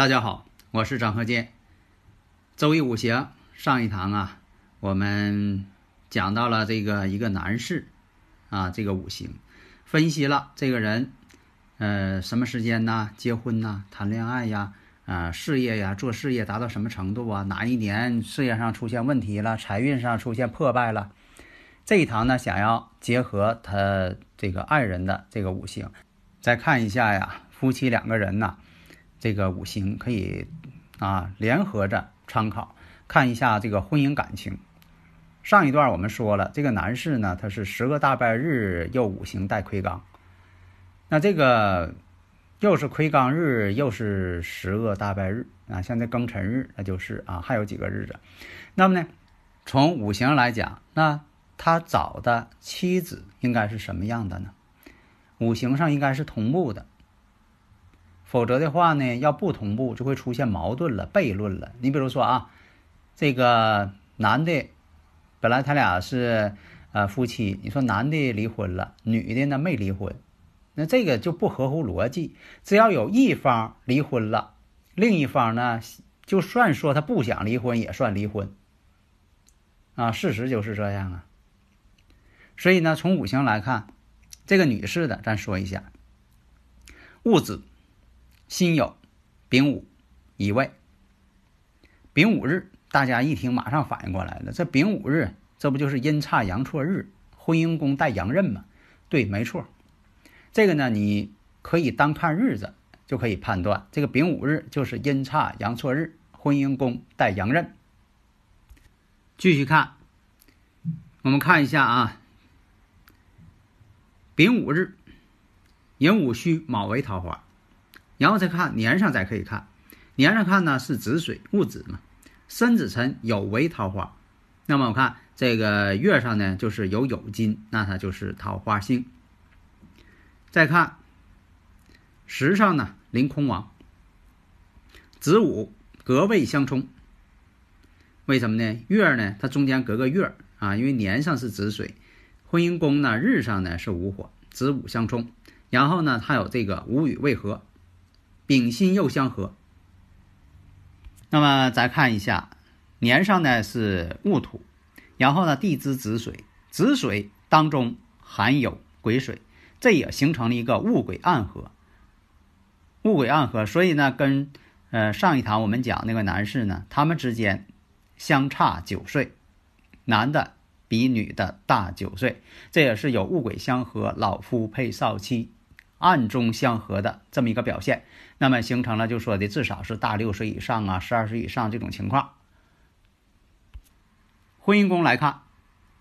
大家好，我是张鹤剑。周易五行上一堂啊，我们讲到了这个一个男士啊，这个五行分析了这个人，呃，什么时间呢？结婚呐，谈恋爱呀，啊，事业呀，做事业达到什么程度啊？哪一年事业上出现问题了？财运上出现破败了？这一堂呢，想要结合他这个爱人的这个五行，再看一下呀，夫妻两个人呐。这个五行可以啊联合着参考看一下这个婚姻感情。上一段我们说了，这个男士呢，他是十个大败日又五行带魁罡，那这个又是魁罡日又是十恶大败日啊，像这庚辰日那就是啊还有几个日子。那么呢，从五行来讲，那他找的妻子应该是什么样的呢？五行上应该是同步的。否则的话呢，要不同步就会出现矛盾了、悖论了。你比如说啊，这个男的本来他俩是呃夫妻，你说男的离婚了，女的呢没离婚，那这个就不合乎逻辑。只要有一方离婚了，另一方呢，就算说他不想离婚，也算离婚啊。事实就是这样啊。所以呢，从五行来看，这个女士的，咱说一下戊子。辛酉、丙午、乙未。丙午日，大家一听马上反应过来了，这丙午日，这不就是阴差阳错日，婚姻宫带阳刃吗？对，没错。这个呢，你可以单看日子就可以判断，这个丙午日就是阴差阳错日，婚姻宫带阳刃。继续看，我们看一下啊，丙午日，寅午戌卯为桃花。然后再看年上，再可以看。年上看呢是子水戊子嘛，申子辰酉为桃花，那么我看这个月上呢就是有酉金，那它就是桃花星。再看时上呢临空亡，子午隔位相冲，为什么呢？月呢它中间隔个月啊，因为年上是子水，婚姻宫呢日上呢是午火，子午相冲，然后呢它有这个午与未合。丙辛又相合，那么再看一下年上呢是戊土，然后呢地支子水，子水当中含有癸水，这也形成了一个戊癸暗合。戊癸暗合，所以呢跟呃上一堂我们讲那个男士呢，他们之间相差九岁，男的比女的大九岁，这也是有戊癸相合，老夫配少妻。暗中相合的这么一个表现，那么形成了就说的至少是大六岁以上啊，十二岁以上这种情况。婚姻宫来看，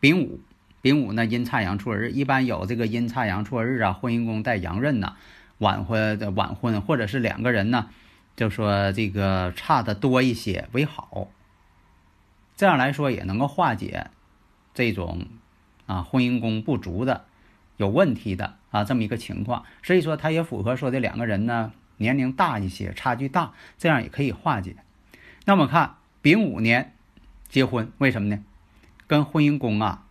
丙午，丙午呢阴差阳错日，一般有这个阴差阳错日啊，婚姻宫带阳刃呐，晚婚晚婚，或者是两个人呢，就说这个差的多一些为好，这样来说也能够化解这种啊婚姻宫不足的。有问题的啊，这么一个情况，所以说他也符合说的两个人呢年龄大一些，差距大，这样也可以化解。那么看丙午年结婚，为什么呢？跟婚姻宫啊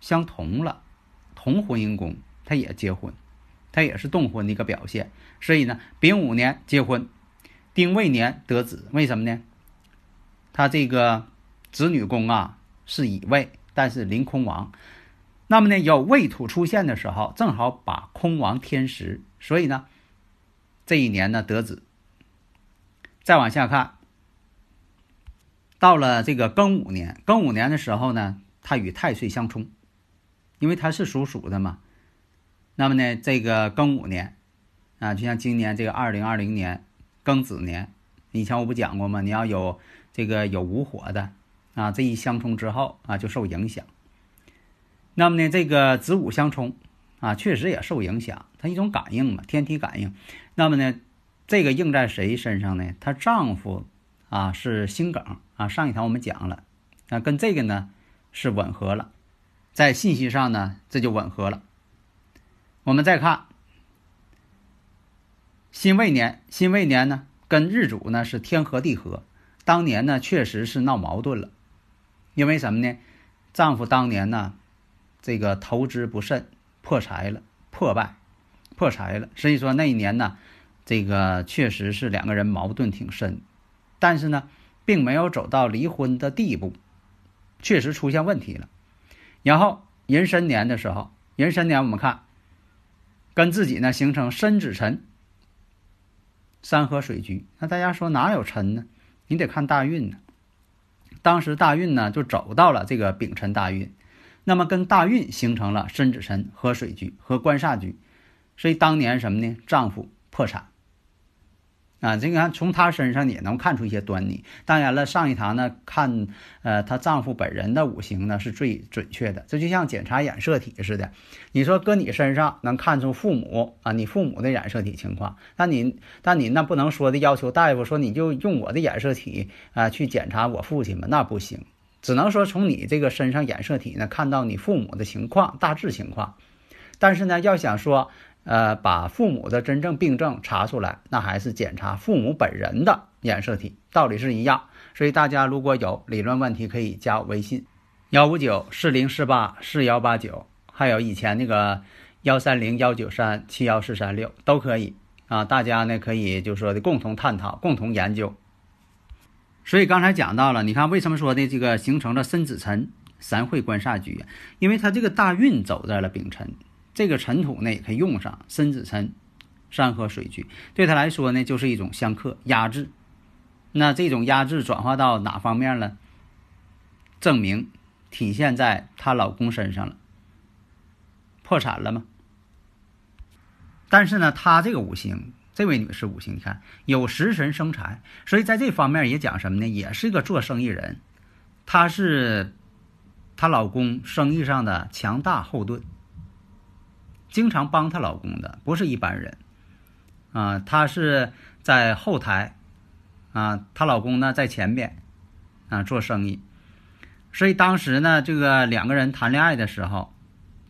相同了，同婚姻宫，他也结婚，他也是动婚的一个表现。所以呢，丙午年结婚，丁未年得子，为什么呢？他这个子女宫啊是乙未，但是临空亡。那么呢，有未土出现的时候，正好把空亡天时，所以呢，这一年呢得子。再往下看，到了这个庚午年，庚午年的时候呢，它与太岁相冲，因为它是属鼠的嘛。那么呢，这个庚午年啊，就像今年这个二零二零年庚子年，以前我不讲过吗？你要有这个有无火的啊，这一相冲之后啊，就受影响。那么呢，这个子午相冲啊，确实也受影响，它一种感应嘛，天体感应。那么呢，这个应在谁身上呢？她丈夫啊是心梗啊，上一堂我们讲了，啊，跟这个呢是吻合了，在信息上呢这就吻合了。我们再看辛未年，辛未年呢跟日主呢是天合地合，当年呢确实是闹矛盾了，因为什么呢？丈夫当年呢。这个投资不慎，破财了，破败，破财了。所以说那一年呢，这个确实是两个人矛盾挺深，但是呢，并没有走到离婚的地步，确实出现问题了。然后壬申年的时候，壬申年我们看，跟自己呢形成申子辰，山河水局。那大家说哪有辰呢？你得看大运呢。当时大运呢就走到了这个丙辰大运。那么跟大运形成了申子辰和水局和官煞局，所以当年什么呢？丈夫破产啊，这个从她身上也能看出一些端倪。当然了，上一堂呢看呃她丈夫本人的五行呢是最准确的，这就像检查染色体似的。你说搁你身上能看出父母啊，你父母的染色体情况，但你但你那不能说的要求大夫说你就用我的染色体啊去检查我父亲嘛，那不行。只能说从你这个身上染色体呢，看到你父母的情况，大致情况。但是呢，要想说，呃，把父母的真正病症查出来，那还是检查父母本人的染色体，道理是一样。所以大家如果有理论问题，可以加我微信：幺五九四零四八四幺八九，还有以前那个幺三零幺九三七幺四三六都可以啊。大家呢可以就说的共同探讨，共同研究。所以刚才讲到了，你看为什么说的这个形成了申子辰三会官煞局因为它这个大运走在了丙辰，这个辰土呢也可以用上申子辰山河水局，对他来说呢就是一种相克压制。那这种压制转化到哪方面了？证明体现在她老公身上了，破产了吗？但是呢，她这个五行。这位女士五行，你看有食神生财，所以在这方面也讲什么呢？也是一个做生意人，她是她老公生意上的强大后盾，经常帮她老公的，不是一般人啊。她是在后台啊，她老公呢在前边啊做生意，所以当时呢，这个两个人谈恋爱的时候，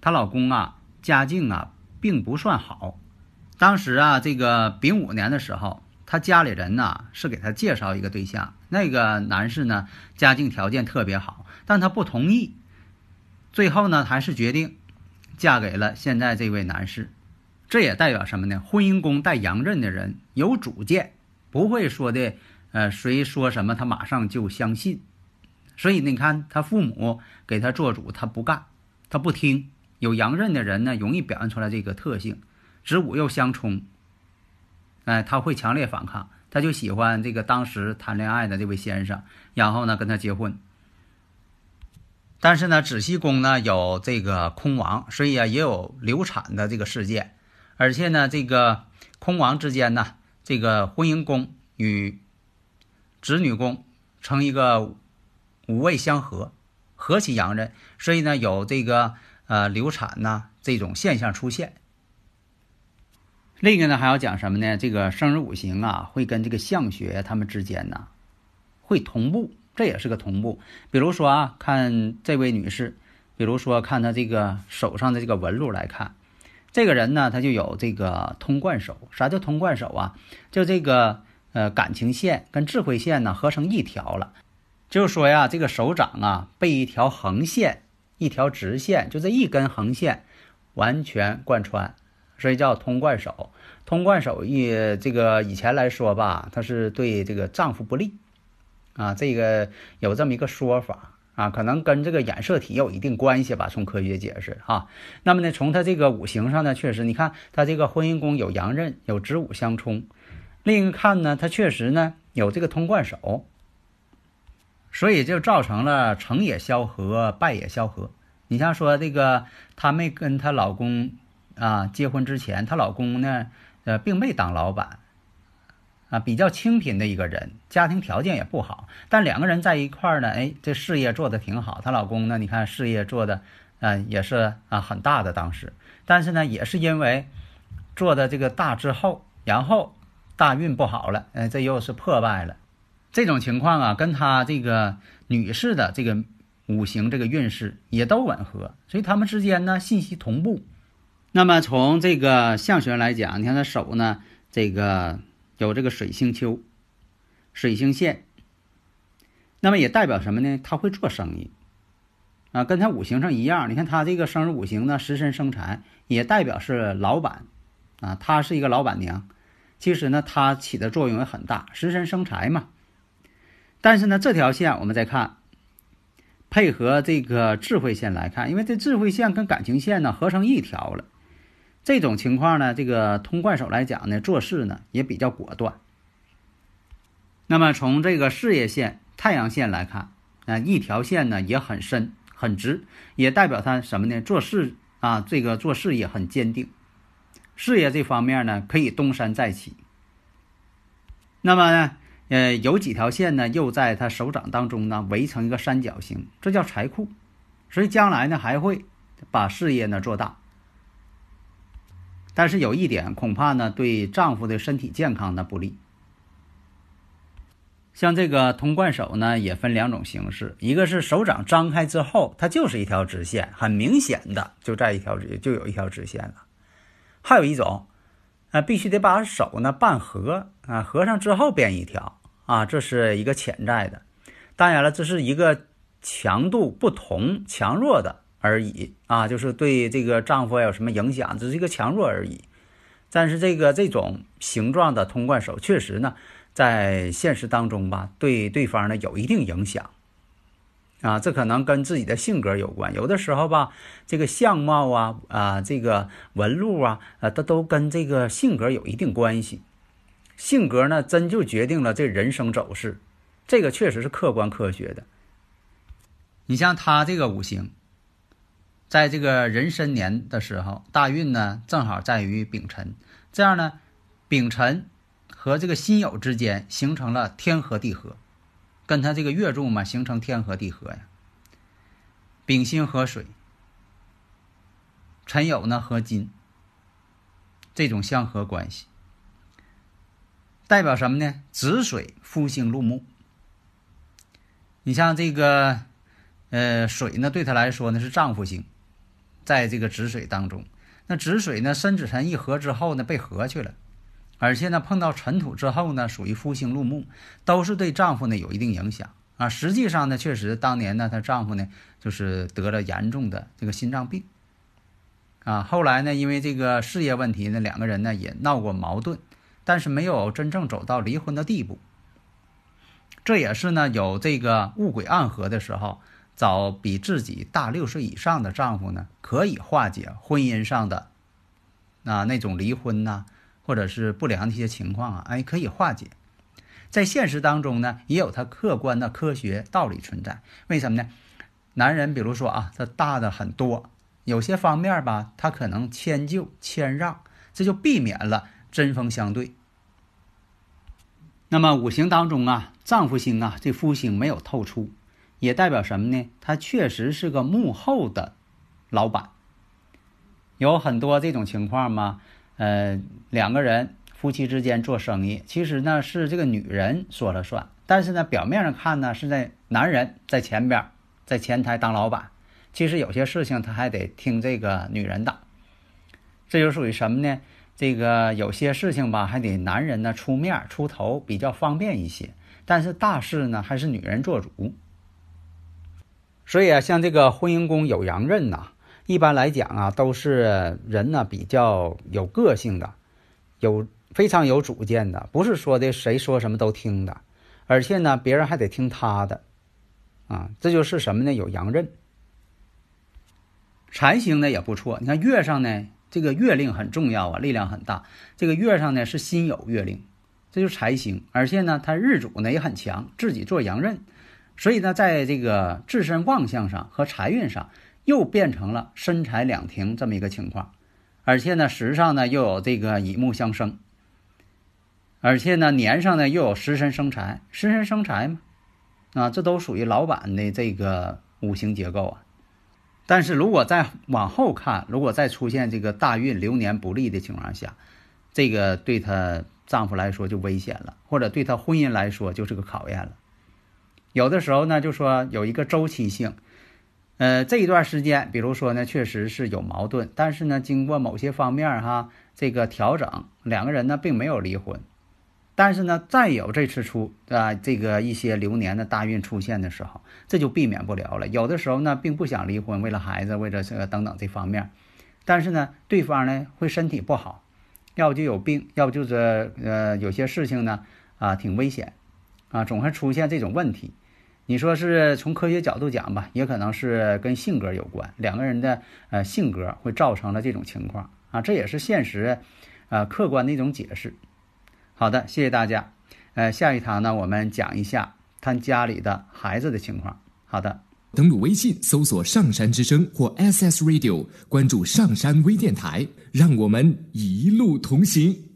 她老公啊家境啊并不算好。当时啊，这个丙午年的时候，他家里人呢是给他介绍一个对象，那个男士呢家境条件特别好，但他不同意，最后呢还是决定嫁给了现在这位男士。这也代表什么呢？婚姻宫带阳刃的人有主见，不会说的，呃，谁说什么他马上就相信。所以你看，他父母给他做主，他不干，他不听。有阳刃的人呢，容易表现出来这个特性。子午又相冲，哎，他会强烈反抗，他就喜欢这个当时谈恋爱的这位先生，然后呢跟他结婚。但是呢，子息宫呢有这个空亡，所以啊也有流产的这个事件，而且呢这个空亡之间呢，这个婚姻宫与子女宫成一个五位相合，合其阳刃，所以呢有这个呃流产呐这种现象出现。另一个呢，还要讲什么呢？这个生日五行啊，会跟这个相学他们之间呢，会同步，这也是个同步。比如说啊，看这位女士，比如说看她这个手上的这个纹路来看，这个人呢，他就有这个通贯手。啥叫通贯手啊？就这个呃感情线跟智慧线呢合成一条了。就是说呀，这个手掌啊被一条横线、一条直线，就这一根横线完全贯穿。所以叫通贯手，通贯手一这个以前来说吧，它是对这个丈夫不利，啊，这个有这么一个说法啊，可能跟这个染色体有一定关系吧，从科学解释哈。那么呢，从他这个五行上呢，确实你看他这个婚姻宫有阳刃，有子午相冲，另一看呢，他确实呢有这个通贯手，所以就造成了成也萧何，败也萧何。你像说这个，她没跟她老公。啊，结婚之前，她老公呢，呃，并没当老板，啊，比较清贫的一个人，家庭条件也不好，但两个人在一块儿呢，哎，这事业做得挺好。她老公呢，你看事业做的，呃，也是啊很大的当时，但是呢，也是因为做的这个大之后，然后大运不好了，哎，这又是破败了。这种情况啊，跟她这个女士的这个五行这个运势也都吻合，所以他们之间呢信息同步。那么从这个相学来讲，你看他手呢，这个。有这个水星丘、水星线，那么也代表什么呢？他会做生意啊，跟他五行上一样。你看他这个生日五行呢，食神生财，也代表是老板啊，他是一个老板娘。其实呢，他起的作用也很大，食神生财嘛。但是呢，这条线我们再看，配合这个智慧线来看，因为这智慧线跟感情线呢合成一条了。这种情况呢，这个通贯手来讲呢，做事呢也比较果断。那么从这个事业线、太阳线来看，啊，一条线呢也很深、很直，也代表他什么呢？做事啊，这个做事业很坚定，事业这方面呢可以东山再起。那么呢，呃，有几条线呢又在他手掌当中呢围成一个三角形，这叫财库，所以将来呢还会把事业呢做大。但是有一点，恐怕呢对丈夫的身体健康呢不利。像这个通贯手呢，也分两种形式，一个是手掌张开之后，它就是一条直线，很明显的就在一条直，就有一条直线了。还有一种，啊，必须得把手呢半合啊，合上之后变一条啊，这是一个潜在的。当然了，这是一个强度不同、强弱的。而已啊，就是对这个丈夫有什么影响，只是一个强弱而已。但是这个这种形状的通贯手，确实呢，在现实当中吧，对对方呢有一定影响啊。这可能跟自己的性格有关。有的时候吧，这个相貌啊啊，这个纹路啊，啊，它都跟这个性格有一定关系。性格呢，真就决定了这人生走势，这个确实是客观科学的。你像他这个五行。在这个壬申年的时候，大运呢正好在于丙辰，这样呢，丙辰和这个辛酉之间形成了天合地合，跟他这个月柱嘛形成天合地合呀。丙辛合水，辰酉呢合金，这种相合关系，代表什么呢？子水夫星入木。你像这个，呃，水呢对他来说呢是丈夫星。在这个止水当中，那止水呢，申子辰一合之后呢，被合去了，而且呢，碰到尘土之后呢，属于夫星入木，都是对丈夫呢有一定影响啊。实际上呢，确实当年呢，她丈夫呢就是得了严重的这个心脏病啊。后来呢，因为这个事业问题呢，两个人呢也闹过矛盾，但是没有真正走到离婚的地步。这也是呢，有这个物鬼暗合的时候。找比自己大六岁以上的丈夫呢，可以化解婚姻上的啊那种离婚呐，或者是不良的一些情况啊，哎，可以化解。在现实当中呢，也有它客观的科学道理存在。为什么呢？男人比如说啊，他大的很多，有些方面吧，他可能迁就谦让，这就避免了针锋相对。那么五行当中啊，丈夫星啊，这夫星没有透出。也代表什么呢？他确实是个幕后的老板。有很多这种情况吗？呃，两个人夫妻之间做生意，其实呢是这个女人说了算，但是呢表面上看呢是在男人在前边，在前台当老板，其实有些事情他还得听这个女人的。这就属于什么呢？这个有些事情吧，还得男人呢出面出头比较方便一些，但是大事呢还是女人做主。所以啊，像这个婚姻宫有阳刃呐，一般来讲啊，都是人呢比较有个性的，有非常有主见的，不是说的谁说什么都听的，而且呢，别人还得听他的，啊，这就是什么呢？有阳刃，财星呢也不错。你看月上呢，这个月令很重要啊，力量很大。这个月上呢是辛酉月令，这就是财星，而且呢，他日主呢也很强，自己做阳刃。所以呢，在这个自身旺相上和财运上，又变成了身财两停这么一个情况，而且呢，时上呢又有这个乙木相生，而且呢年上呢又有食神生财，食神生财嘛，啊，这都属于老板的这个五行结构啊。但是如果再往后看，如果再出现这个大运流年不利的情况下，这个对她丈夫来说就危险了，或者对她婚姻来说就是个考验了。有的时候呢，就说有一个周期性，呃，这一段时间，比如说呢，确实是有矛盾，但是呢，经过某些方面哈，这个调整，两个人呢并没有离婚。但是呢，再有这次出啊，这个一些流年的大运出现的时候，这就避免不了了。有的时候呢，并不想离婚，为了孩子，为了这个等等这方面，但是呢，对方呢会身体不好，要不就有病，要不就是呃有些事情呢啊挺危险，啊总会出现这种问题。你说是从科学角度讲吧，也可能是跟性格有关，两个人的呃性格会造成了这种情况啊，这也是现实，呃客观的一种解释。好的，谢谢大家。呃，下一堂呢，我们讲一下他家里的孩子的情况。好的，登录微信搜索“上山之声”或 SS Radio，关注上山微电台，让我们一路同行。